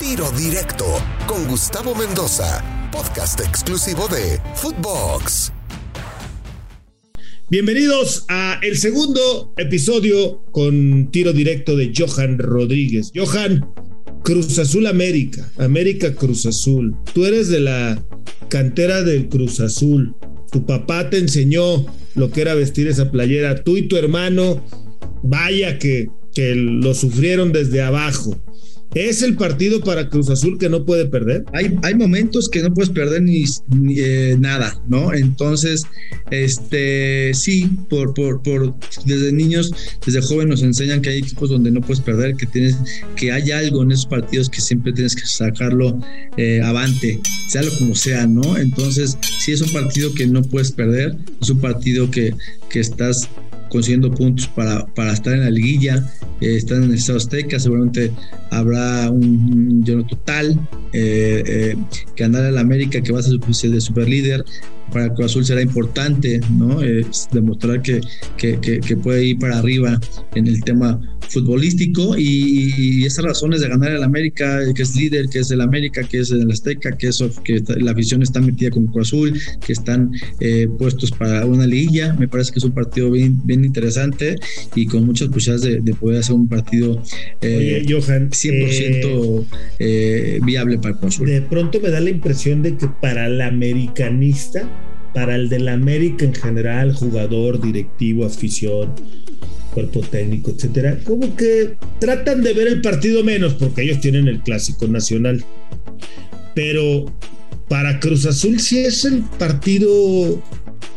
Tiro Directo con Gustavo Mendoza, podcast exclusivo de Footbox. Bienvenidos a el segundo episodio con tiro directo de Johan Rodríguez. Johan, Cruz Azul América, América Cruz Azul. Tú eres de la cantera del Cruz Azul. Tu papá te enseñó lo que era vestir esa playera. Tú y tu hermano, vaya que, que lo sufrieron desde abajo. ¿Es el partido para Cruz Azul que no puede perder? Hay, hay momentos que no puedes perder ni, eh, nada, ¿no? Entonces, este, sí, por, por, por, desde niños, desde joven nos enseñan que hay equipos donde no puedes perder, que tienes, que hay algo en esos partidos que siempre tienes que sacarlo eh, avante, sea lo como sea, ¿no? Entonces, sí es un partido que no puedes perder, es un partido que, que estás consiguiendo puntos para, para estar en la liguilla, eh, están en el Estado Azteca, seguramente habrá un, lleno total, eh, eh, que andar en la América, que va a ser de super líder, para Cruz Azul será importante, ¿no? demostrar que, que, que, puede ir para arriba en el tema futbolístico y, esas razones de ganar el América, que es líder, que es el América, que es el Azteca, que eso, que la afición está metida con Cruz Azul, que están eh, puestos para una liguilla, me parece que es un partido bien, bien interesante y con muchas posibilidades de, poder hacer un partido eh, Johan, 100% eh, viable para Cruz Azul. De pronto me da la impresión de que para el americanista, para el del América en general, jugador, directivo, afición, cuerpo técnico, etcétera, como que tratan de ver el partido menos porque ellos tienen el clásico nacional. Pero para Cruz Azul sí es el partido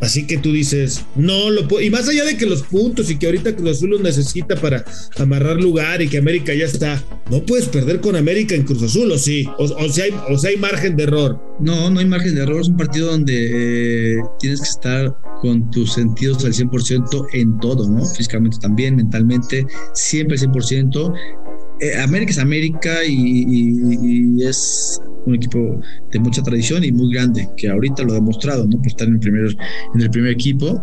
Así que tú dices, no lo puedo. Y más allá de que los puntos y que ahorita Cruz Azul los necesita para amarrar lugar y que América ya está, no puedes perder con América en Cruz Azul, ¿o sí? O, o, sea, hay, o sea, hay margen de error. No, no hay margen de error. Es un partido donde eh, tienes que estar con tus sentidos al 100% en todo, ¿no? Físicamente también, mentalmente, siempre al 100%. Eh, América es América y, es un equipo de mucha tradición y muy grande, que ahorita lo ha demostrado, ¿no? Por estar en el primer, en el primer equipo,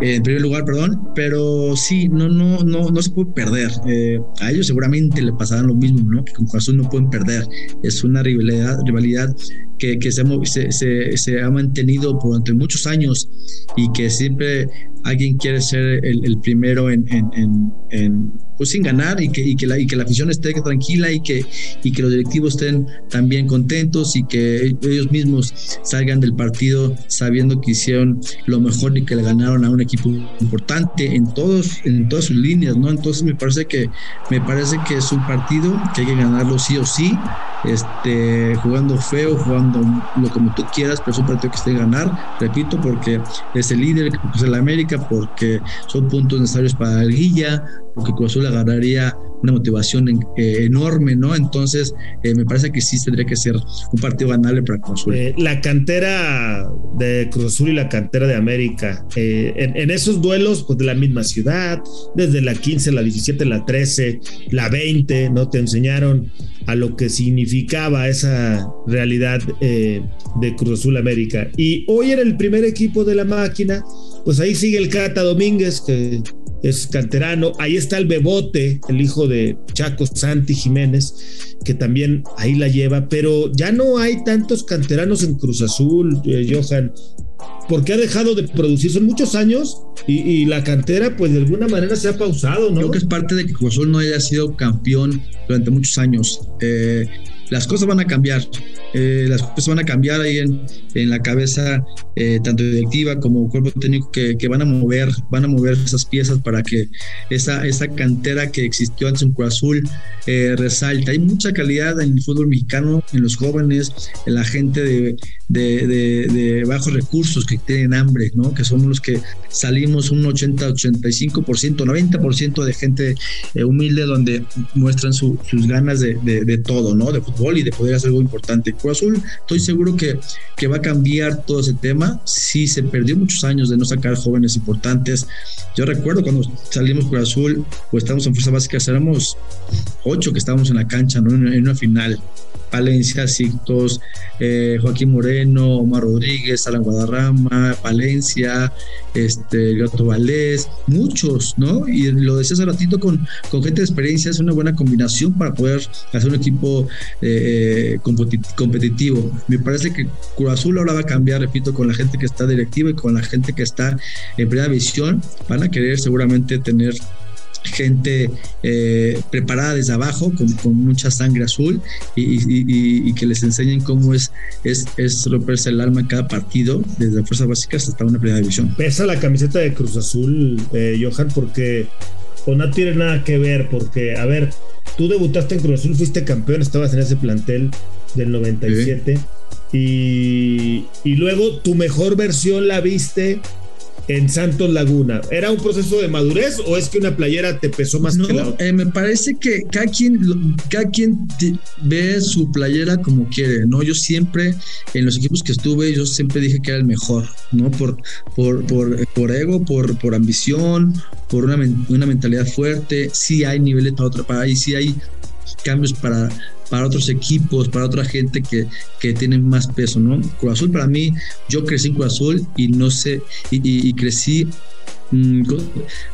en primer lugar, perdón, pero sí, no, no, no, no se puede perder. Eh, a ellos seguramente le pasarán lo mismo, ¿no? Que con Azul no pueden perder. Es una rivalidad, rivalidad que, que se, se, se, ha mantenido durante muchos años y que siempre alguien quiere ser el, primero en, en, en, pues sin ganar y que, y que, la, y que la afición esté tranquila y que, y que los directivos estén también contentos y que ellos mismos salgan del partido sabiendo que hicieron lo mejor y que le ganaron a un equipo importante en todos en todas sus líneas no entonces me parece que me parece que es un partido que hay que ganarlo sí o sí este jugando feo jugando lo como tú quieras pero es un partido que esté ganar repito porque es el líder que es el América porque son puntos necesarios para la guilla porque Cruz Azul agarraría una motivación eh, enorme, ¿no? Entonces, eh, me parece que sí tendría que ser un partido ganable para Cruz. Eh, la cantera de Cruz Azul y la cantera de América, en, esos duelos, pues de la misma ciudad, desde la 15, la 17, la 13, la 20, ¿no? Te enseñaron a lo que significaba esa realidad de Cruz Azul América. Y hoy en el primer equipo de la máquina, pues ahí sigue el Cata Domínguez, que es canterano. Ahí está el Bebote, el hijo de Chaco Santi Jiménez, que también ahí la lleva, pero ya no hay tantos canteranos en Cruz Azul, eh, Johan, porque ha dejado de producir, son muchos años y, la cantera pues de alguna manera se ha pausado, ¿no? Creo que es parte de que Cruz Azul no haya sido campeón durante muchos años. Eh, las cosas van a cambiar. Eh, las cosas van a cambiar ahí en, en la cabeza, eh, tanto directiva como cuerpo técnico, que, que, van a mover, van a mover esas piezas para que esa, esa cantera que existió antes en Cruz Azul eh, resalte. Hay mucha calidad en el fútbol mexicano, en los jóvenes, en la gente de, de, de, bajos recursos que tienen hambre, ¿no? Que somos los que salimos un 80, 85%, 90% de gente humilde donde muestran sus ganas de, de, todo, ¿no? De fútbol y de poder hacer algo importante. Cruz Azul, estoy seguro que, que va a cambiar todo ese tema. Sí, se perdió muchos años de no sacar jóvenes importantes. Yo recuerdo cuando salimos Cruz Azul, o estamos en Fuerza Básica, éramos ocho que estábamos en la cancha, ¿no? en, una final. Palencia, Cictos, eh, Joaquín Moreno, Omar Rodríguez, Alan Guadarrama, Valencia, este, Gato Valdés, muchos, ¿no? Y lo decía hace ratito con, con gente de experiencia, es una buena combinación para poder hacer un equipo eh, competitivo. Me parece que Cruz Azul ahora va a cambiar, repito, con la gente que está directiva y con la gente que está en primera visión, van a querer seguramente tener gente eh, preparada desde abajo, con, mucha sangre azul y, que les enseñen cómo es, es, es romperse el alma en cada partido, desde fuerzas básicas hasta una primera división. Pesa la camiseta de Cruz Azul, eh, Johan, porque o no tiene nada que ver, porque, a ver, tú debutaste en Cruz Azul, fuiste campeón, estabas en ese plantel del 97. Y, y luego tu mejor versión la viste en Santos Laguna? ¿Era un proceso de madurez o es que una playera te pesó más que la otra? Eh, me parece que cada quien, cada quien ve su playera como quiere, ¿no? Yo siempre, en los equipos que estuve, yo siempre dije que era el mejor, ¿no? Por, por, por, por ego, por, por ambición, por una, una mentalidad fuerte. Sí hay niveles para otro país, sí hay cambios para, para otros equipos, para otra gente que, que tienen más peso, ¿no? Cruz Azul para mí, yo crecí en Cruz Azul y no sé, y, crecí mm,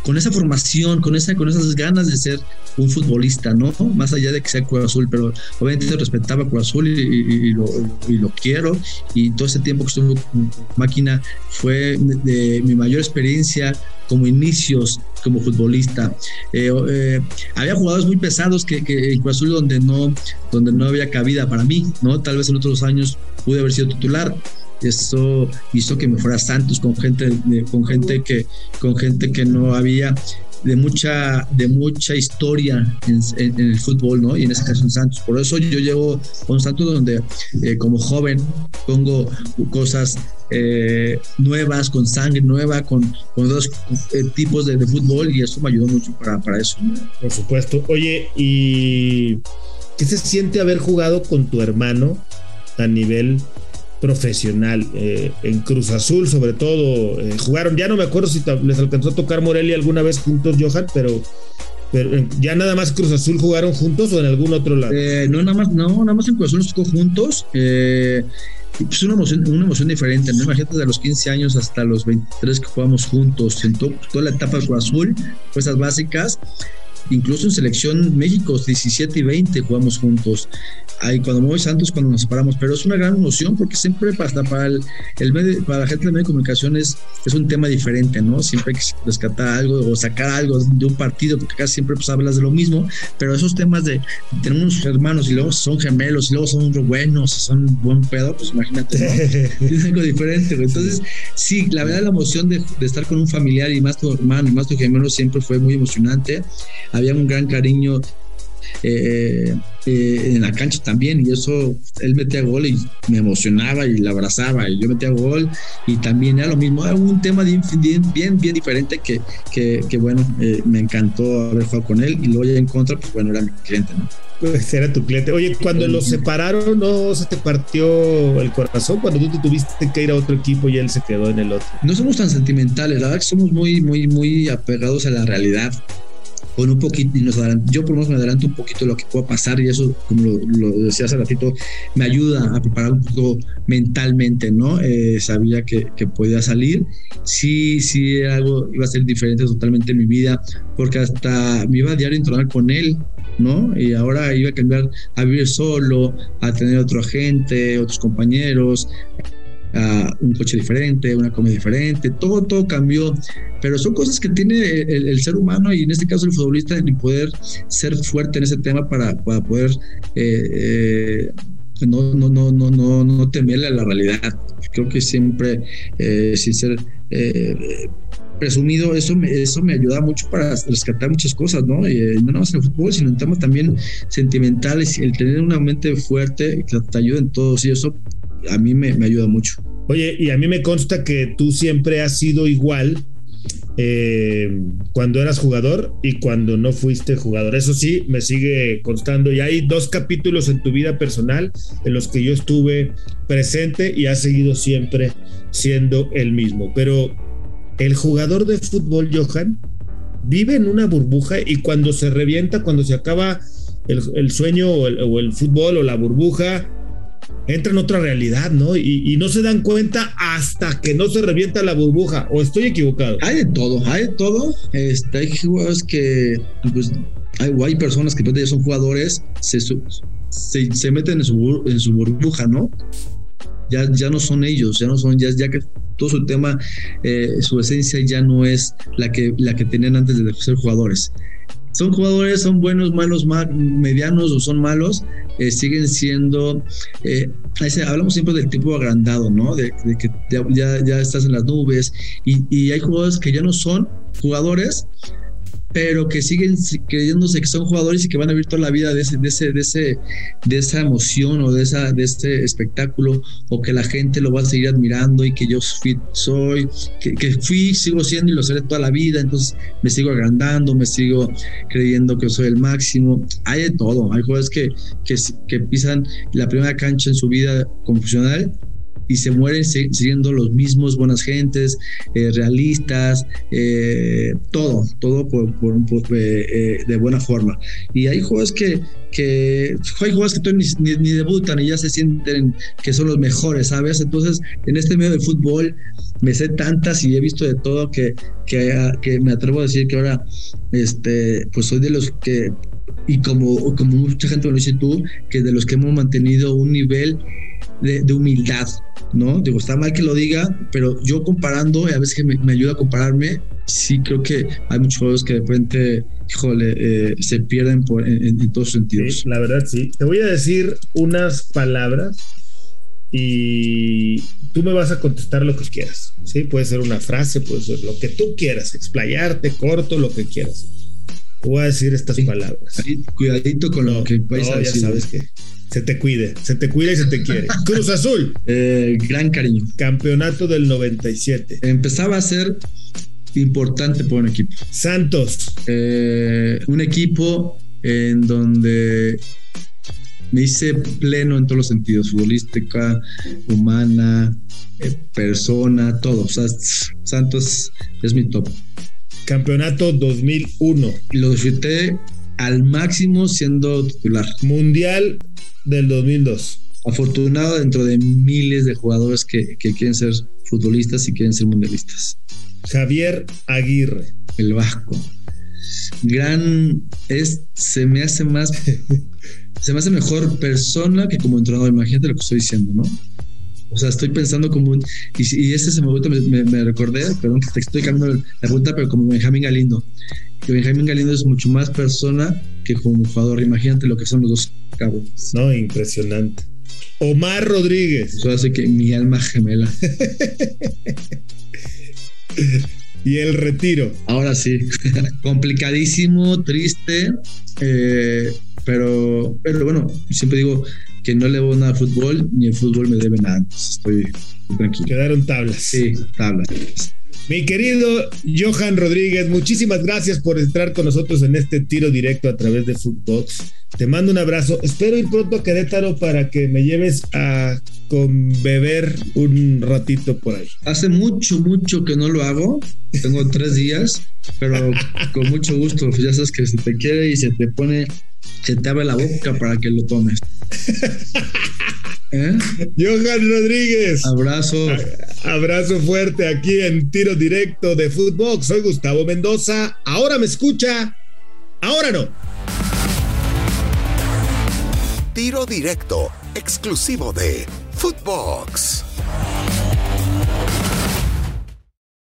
con, esa formación, con, esa, con esas ganas de ser un futbolista, ¿no? Más allá de que sea Cruz Azul, pero obviamente respetaba Cruz Azul y, lo, y, lo, quiero. Y todo ese tiempo que estuve con máquina fue de mi mayor experiencia como inicios como futbolista. Eh, eh, había jugadores muy pesados que, que en Cruz Azul donde no, donde no había cabida para mí, ¿no? Tal vez en otros años pude haber sido titular. Eso hizo que me fuera Santos con gente, con gente que, con gente que no había de mucha, de mucha historia en, el fútbol, ¿no? Y en ese caso en Santos. Por eso yo llevo con Santos donde eh, como joven pongo cosas eh, nuevas, con sangre nueva, con, con dos eh, tipos de, fútbol y eso me ayudó mucho para, para eso. Por supuesto. Oye, ¿y qué se siente haber jugado con tu hermano a nivel profesional. Eh, en Cruz Azul, sobre todo, eh, jugaron, ya no me acuerdo si les alcanzó a tocar Morelia alguna vez juntos, Johan, pero, pero ya nada más Cruz Azul jugaron juntos o en algún otro lado. Eh, no, nada más, no, nada más en Cruz Azul nos tocó juntos. pues una emoción, una emoción diferente, ¿no? Imagínate de los 15 años hasta los 23 que jugamos juntos, en toda la etapa de Cruz Azul, fuerzas básicas, incluso en selección México 17 y 20 jugamos juntos ahí cuando me voy Santos cuando nos separamos, pero es una gran emoción porque siempre hasta para el, medio, para la gente de medio de comunicación es, un tema diferente, ¿no? Siempre hay que rescatar algo o sacar algo de un partido, porque casi siempre pues hablas de lo mismo, pero esos temas de tenemos hermanos y luego son gemelos y luego son buenos, son buen pedo, pues imagínate, ¿no? es algo diferente, Entonces, sí, la verdad la emoción de, estar con un familiar y más tu hermano y más tu gemelo siempre fue muy emocionante. Había un gran cariño eh, eh, en la cancha también y eso él metía gol y me emocionaba y la abrazaba y yo metía gol y también era lo mismo, era un tema bien, bien, bien, diferente que, que, bueno, eh, me encantó haber jugado con él y luego ya en contra, pues bueno, era mi cliente, ¿no? Pues era tu cliente. Oye, cuando los separaron, ¿no se te partió el corazón cuando tú te tuviste que ir a otro equipo y él se quedó en el otro? No somos tan sentimentales, la verdad que somos muy, muy, muy apegados a la realidad con un poquito, y nos yo por lo menos me adelanto un poquito lo que pueda pasar y eso, como lo, decía hace ratito, me ayuda a preparar un poco mentalmente, ¿no? Eh, sabía que, que, podía salir. Sí, sí, algo iba a ser diferente totalmente en mi vida, porque hasta me iba a diario a entrenar con él, ¿no? Y ahora iba a cambiar a vivir solo, a tener otro agente, otros compañeros, un coche diferente, una comida diferente, todo, todo cambió, pero son cosas que tiene el, ser humano y en este caso el futbolista en poder ser fuerte en ese tema para, para poder eh, eh, no, no, no, no, no, no temerle a la realidad. Creo que siempre, eh, sin ser presumido, eso me, eso me ayuda mucho para rescatar muchas cosas, ¿no? Y, no nada más en el fútbol, sino en temas también sentimentales, el tener una mente fuerte que te ayuda en todo, y eso a mí me, ayuda mucho. Oye, y a mí me consta que tú siempre has sido igual eh, cuando eras jugador y cuando no fuiste jugador. Eso sí, me sigue constando. Y hay dos capítulos en tu vida personal en los que yo estuve presente y has seguido siempre siendo el mismo. Pero el jugador de fútbol, Johan, vive en una burbuja y cuando se revienta, cuando se acaba el, sueño el, o el fútbol o la burbuja, entra en otra realidad, ¿no? Y, no se dan cuenta hasta que no se revienta la burbuja, o estoy equivocado. Hay de todo, hay de todo. Este, hay jugadores que, pues, hay, hay personas que ya son jugadores, se, se, meten en su, en su burbuja, ¿no? Ya, ya no son ellos, ya no son, ya, ya que todo su tema, eh, su esencia ya no es la que, la que tenían antes de ser jugadores son jugadores, son buenos, malos, medianos o son malos, eh, siguen siendo, eh, hablamos siempre del tipo agrandado, ¿no? De, que ya, estás en las nubes y, hay jugadores que ya no son jugadores, pero que siguen creyéndose que son jugadores y que van a vivir toda la vida de ese, de ese, de ese, de esa emoción o de esa, de este espectáculo, o que la gente lo va a seguir admirando y que yo soy, que, que fui, sigo siendo y lo seré toda la vida, entonces me sigo agrandando, me sigo creyendo que soy el máximo. Hay de todo, hay jugadores que, que, que pisan la primera cancha en su vida profesional y se mueren siendo los mismos buenas gentes, eh, realistas, eh, todo, todo por, eh, de buena forma. Y hay juegos que, que hay juegos que ni, ni, debutan y ya se sienten que son los mejores, ¿sabes? Entonces, en este medio del fútbol me sé tantas y he visto de todo que, que, que me atrevo a decir que ahora, este, pues soy de los que y como, como mucha gente lo dice tú, que de los que hemos mantenido un nivel de, humildad, ¿no? Digo, está mal que lo diga, pero yo comparando, y a veces que me, ayuda a compararme, sí creo que hay muchos juegos que de repente, híjole, eh, se pierden por, en, todos sentidos. la verdad, sí. Te voy a decir unas palabras y tú me vas a contestar lo que quieras, ¿sí? Puede ser una frase, puede ser lo que tú quieras, explayarte, corto, lo que quieras. Voy a decir estas palabras. Cuidadito con lo que vais a decir. Ya sabes que se te cuide, se te cuida y se te quiere. Cruz Azul. Eh, gran cariño. Campeonato del 97. Empezaba a ser importante por un equipo. Santos. Eh, un equipo en donde me hice pleno en todos los sentidos, futbolística, humana, eh, persona, todo. O sea, Santos es mi top. Campeonato 2001. Lo disfruté al máximo siendo titular. Mundial del 2002. Afortunado dentro de miles de jugadores que, quieren ser futbolistas y quieren ser mundialistas. Javier Aguirre. El Vasco. Gran. Es, se me hace más. se me hace mejor persona que como entrenador. Imagínate lo que estoy diciendo, ¿no? O sea, estoy pensando como un. Y, y este se me, me, recordé, perdón que te estoy cambiando la pregunta, pero como Benjamín Galindo. Que Benjamín Galindo es mucho más persona que como jugador. Imagínate lo que son los dos cabrones. No, impresionante. Omar Rodríguez. Eso hace que mi alma gemela. y el retiro. Ahora sí. Complicadísimo, triste. Eh, pero, pero bueno, siempre digo, que no le debo nada al fútbol, ni el fútbol me debe nada. estoy tranquilo. Quedaron tablas. Sí, tablas. Mi querido Johan Rodríguez, muchísimas gracias por entrar con nosotros en este tiro directo a través de Footbox. Te mando un abrazo. Espero ir pronto a Querétaro para que me lleves a con beber un ratito por ahí. Hace mucho, mucho que no lo hago. Tengo tres días, pero con mucho gusto. Ya sabes que se te quiere y se te pone se te abre la boca para que lo tomes. ¿Eh? Johan Rodríguez. Abrazo. abrazo fuerte aquí en Tiro Directo de Fútbol. Soy Gustavo Mendoza. Ahora me escucha. Ahora no. Tiro Directo, exclusivo de Footbox.